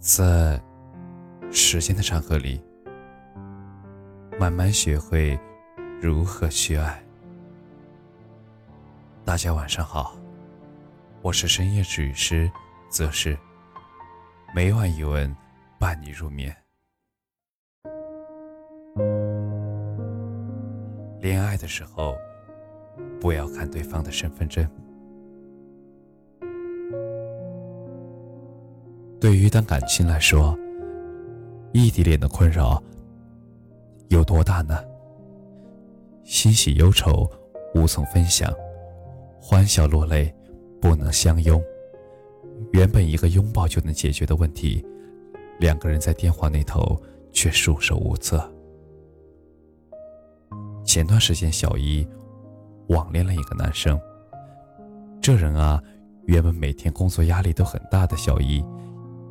在时间的长河里，慢慢学会如何去爱。大家晚上好，我是深夜治愈师则是每晚一文伴你入眠。恋爱的时候，不要看对方的身份证。对于一段感情来说，异地恋的困扰有多大呢？欣喜忧愁无从分享，欢笑落泪不能相拥。原本一个拥抱就能解决的问题，两个人在电话那头却束手无策。前段时间，小姨网恋了一个男生。这人啊，原本每天工作压力都很大的小姨。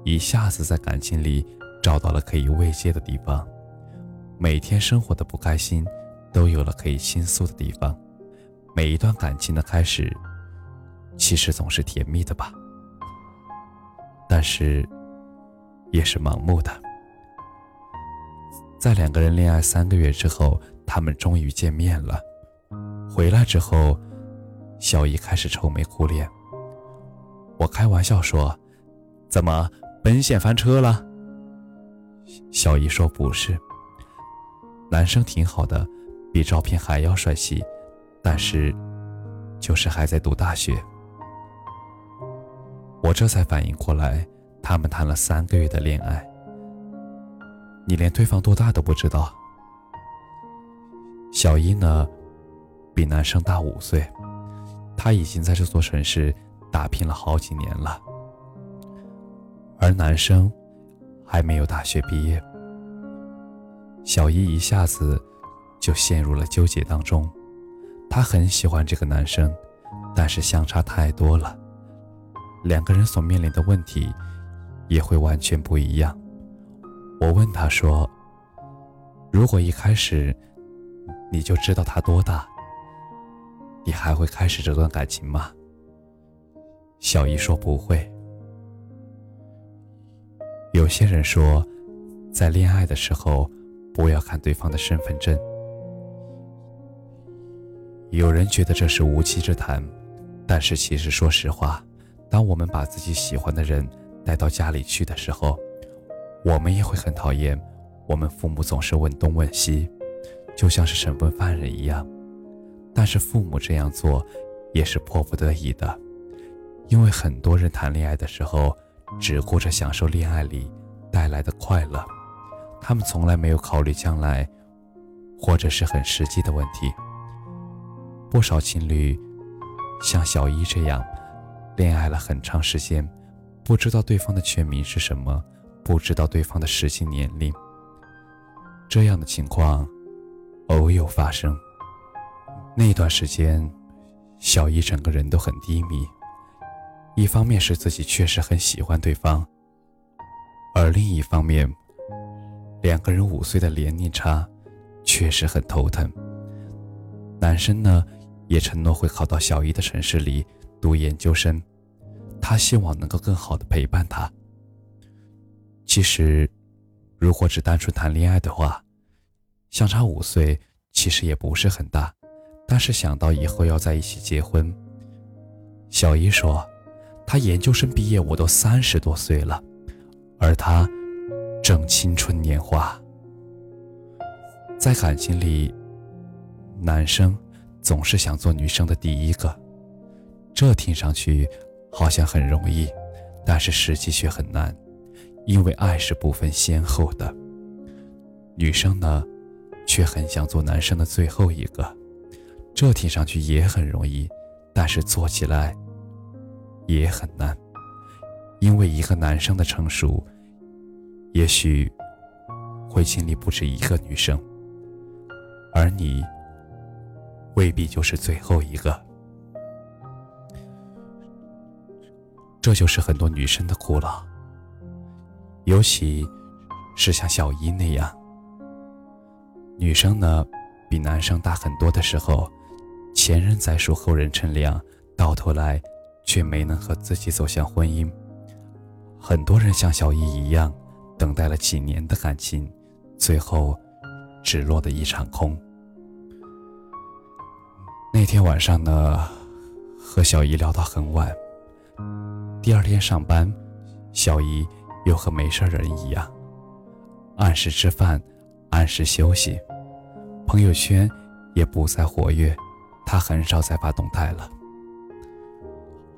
一下子在感情里找到了可以慰藉的地方，每天生活的不开心都有了可以倾诉的地方。每一段感情的开始，其实总是甜蜜的吧，但是也是盲目的。在两个人恋爱三个月之后，他们终于见面了。回来之后，小姨开始愁眉苦脸。我开玩笑说：“怎么？”奔现翻车了。小姨说：“不是，男生挺好的，比照片还要帅气，但是就是还在读大学。”我这才反应过来，他们谈了三个月的恋爱，你连对方多大都不知道。小姨呢，比男生大五岁，她已经在这座城市打拼了好几年了。而男生还没有大学毕业，小姨一下子就陷入了纠结当中。她很喜欢这个男生，但是相差太多了，两个人所面临的问题也会完全不一样。我问她说：“如果一开始你就知道他多大，你还会开始这段感情吗？”小姨说：“不会。”有些人说，在恋爱的时候，不要看对方的身份证。有人觉得这是无稽之谈，但是其实说实话，当我们把自己喜欢的人带到家里去的时候，我们也会很讨厌我们父母总是问东问西，就像是审问犯人一样。但是父母这样做也是迫不得已的，因为很多人谈恋爱的时候。只顾着享受恋爱里带来的快乐，他们从来没有考虑将来，或者是很实际的问题。不少情侣像小一这样，恋爱了很长时间，不知道对方的全名是什么，不知道对方的实际年龄。这样的情况偶有发生。那段时间，小一整个人都很低迷。一方面是自己确实很喜欢对方，而另一方面，两个人五岁的年龄差，确实很头疼。男生呢，也承诺会考到小姨的城市里读研究生，他希望能够更好的陪伴她。其实，如果只单纯谈恋爱的话，相差五岁其实也不是很大，但是想到以后要在一起结婚，小姨说。他研究生毕业，我都三十多岁了，而他正青春年华。在感情里，男生总是想做女生的第一个，这听上去好像很容易，但是实际却很难，因为爱是不分先后的。女生呢，却很想做男生的最后一个，这听上去也很容易，但是做起来。也很难，因为一个男生的成熟，也许会经历不止一个女生，而你未必就是最后一个。这就是很多女生的苦恼，尤其是像小一那样，女生呢比男生大很多的时候，前人栽树，后人乘凉，到头来。却没能和自己走向婚姻，很多人像小易一样，等待了几年的感情，最后只落得一场空。那天晚上呢，和小姨聊到很晚。第二天上班，小姨又和没事人一样，按时吃饭，按时休息，朋友圈也不再活跃，她很少再发动态了。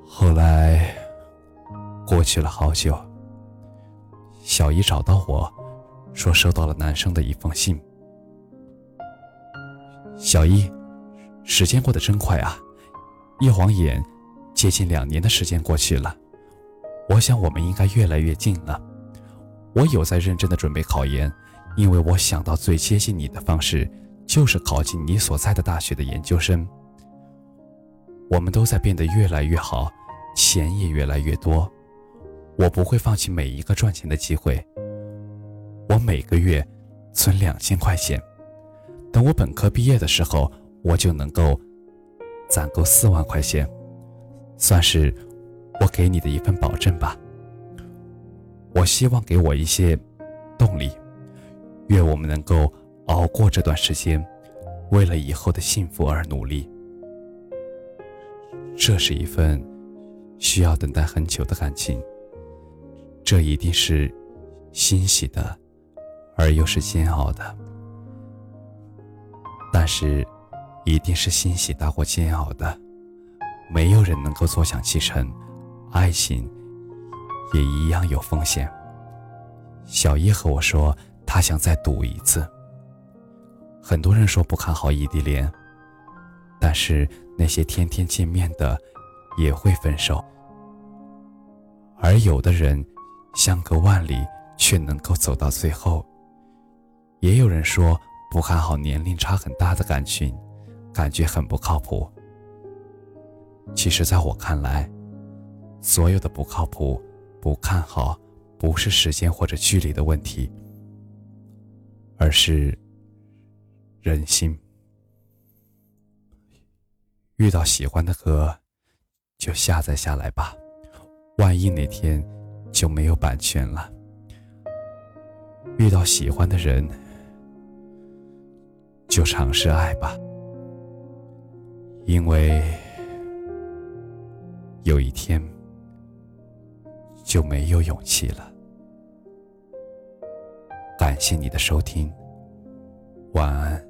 后来，过去了好久，小姨找到我，说收到了男生的一封信。小姨，时间过得真快啊，一晃眼，接近两年的时间过去了。我想，我们应该越来越近了。我有在认真的准备考研，因为我想到最接近你的方式，就是考进你所在的大学的研究生。我们都在变得越来越好，钱也越来越多。我不会放弃每一个赚钱的机会。我每个月存两千块钱，等我本科毕业的时候，我就能够攒够四万块钱，算是。我给你的一份保证吧。我希望给我一些动力，愿我们能够熬过这段时间，为了以后的幸福而努力。这是一份需要等待很久的感情，这一定是欣喜的，而又是煎熬的。但是，一定是欣喜大过煎熬的，没有人能够坐享其成。爱情也一样有风险。小叶和我说，他想再赌一次。很多人说不看好异地恋，但是那些天天见面的也会分手，而有的人相隔万里却能够走到最后。也有人说不看好年龄差很大的感情，感觉很不靠谱。其实，在我看来，所有的不靠谱、不看好，不是时间或者距离的问题，而是人心。遇到喜欢的歌，就下载下来吧，万一哪天就没有版权了。遇到喜欢的人，就尝试爱吧，因为有一天。就没有勇气了。感谢你的收听，晚安。